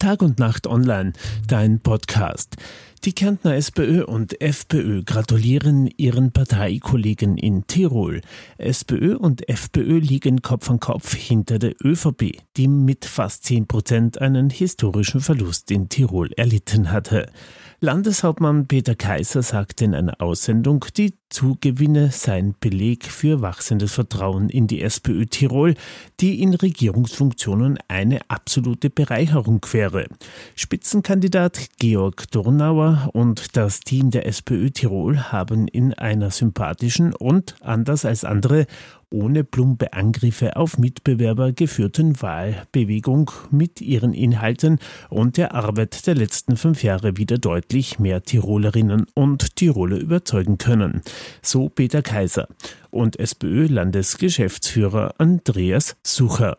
Tag und Nacht online, dein Podcast. Die Kärntner SPÖ und FPÖ gratulieren ihren Parteikollegen in Tirol. SPÖ und FPÖ liegen Kopf an Kopf hinter der ÖVP, die mit fast 10 Prozent einen historischen Verlust in Tirol erlitten hatte. Landeshauptmann Peter Kaiser sagte in einer Aussendung, die Zugewinne seien Beleg für wachsendes Vertrauen in die SPÖ Tirol, die in Regierungsfunktionen eine absolute Bereicherung wäre. Spitzenkandidat Georg Dornauer und das Team der SPÖ Tirol haben in einer sympathischen und, anders als andere, ohne plumpe Angriffe auf Mitbewerber geführten Wahlbewegung mit ihren Inhalten und der Arbeit der letzten fünf Jahre wieder deutlich mehr Tirolerinnen und Tiroler überzeugen können. So Peter Kaiser und SPÖ-Landesgeschäftsführer Andreas Sucher.